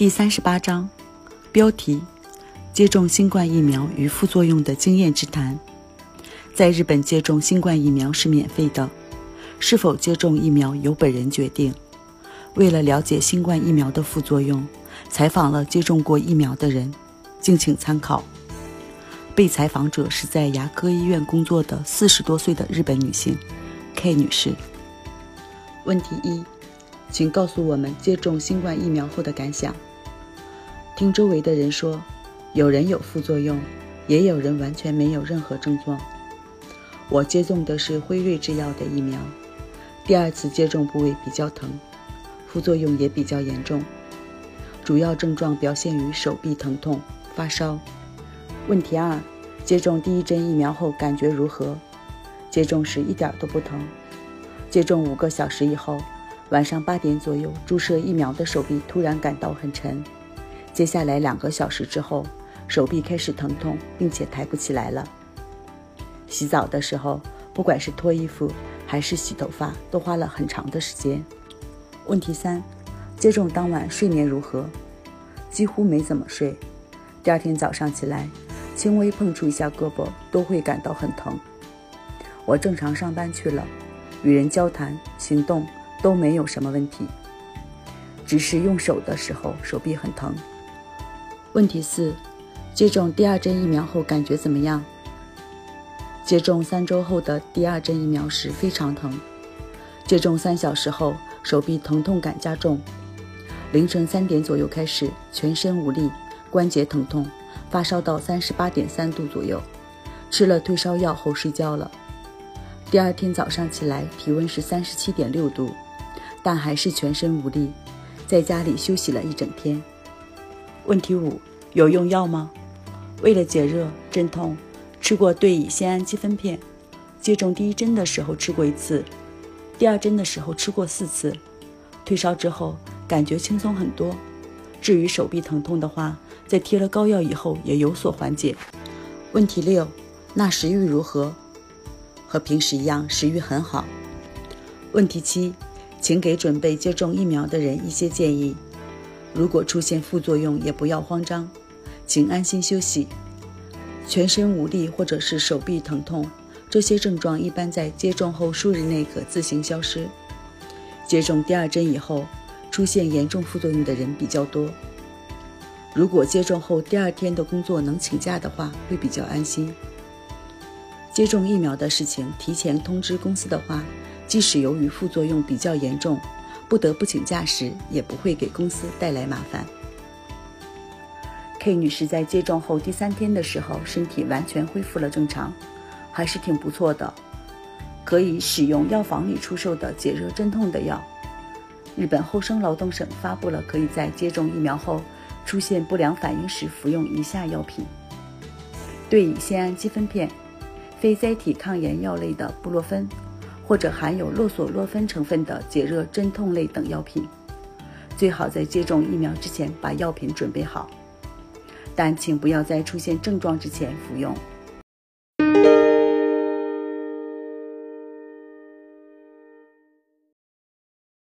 第三十八章，标题：接种新冠疫苗与副作用的经验之谈。在日本接种新冠疫苗是免费的，是否接种疫苗由本人决定。为了了解新冠疫苗的副作用，采访了接种过疫苗的人，敬请参考。被采访者是在牙科医院工作的四十多岁的日本女性 K 女士。问题一，请告诉我们接种新冠疫苗后的感想。听周围的人说，有人有副作用，也有人完全没有任何症状。我接种的是辉瑞制药的疫苗，第二次接种部位比较疼，副作用也比较严重，主要症状表现于手臂疼痛、发烧。问题二，接种第一针疫苗后感觉如何？接种时一点都不疼。接种五个小时以后，晚上八点左右，注射疫苗的手臂突然感到很沉。接下来两个小时之后，手臂开始疼痛，并且抬不起来了。洗澡的时候，不管是脱衣服还是洗头发，都花了很长的时间。问题三，接种当晚睡眠如何？几乎没怎么睡。第二天早上起来，轻微碰触一下胳膊都会感到很疼。我正常上班去了。与人交谈、行动都没有什么问题，只是用手的时候手臂很疼。问题四：接种第二针疫苗后感觉怎么样？接种三周后的第二针疫苗时非常疼，接种三小时后手臂疼痛感加重，凌晨三点左右开始全身无力、关节疼痛，发烧到三十八点三度左右，吃了退烧药后睡觉了。第二天早上起来，体温是三十七点六度，但还是全身无力，在家里休息了一整天。问题五：有用药吗？为了解热镇痛，吃过对乙酰氨基酚片。接种第一针的时候吃过一次，第二针的时候吃过四次。退烧之后感觉轻松很多。至于手臂疼痛的话，在贴了膏药以后也有所缓解。问题六：那食欲如何？和平时一样，食欲很好。问题七，请给准备接种疫苗的人一些建议。如果出现副作用，也不要慌张，请安心休息。全身无力或者是手臂疼痛，这些症状一般在接种后数日内可自行消失。接种第二针以后，出现严重副作用的人比较多。如果接种后第二天的工作能请假的话，会比较安心。接种疫苗的事情提前通知公司的话，即使由于副作用比较严重，不得不请假时，也不会给公司带来麻烦。K 女士在接种后第三天的时候，身体完全恢复了正常，还是挺不错的，可以使用药房里出售的解热镇痛的药。日本厚生劳动省发布了可以在接种疫苗后出现不良反应时服用以下药品：对乙酰氨基酚片。非甾体抗炎药类的布洛芬，或者含有洛索洛芬成分的解热镇痛类等药品，最好在接种疫苗之前把药品准备好，但请不要在出现症状之前服用。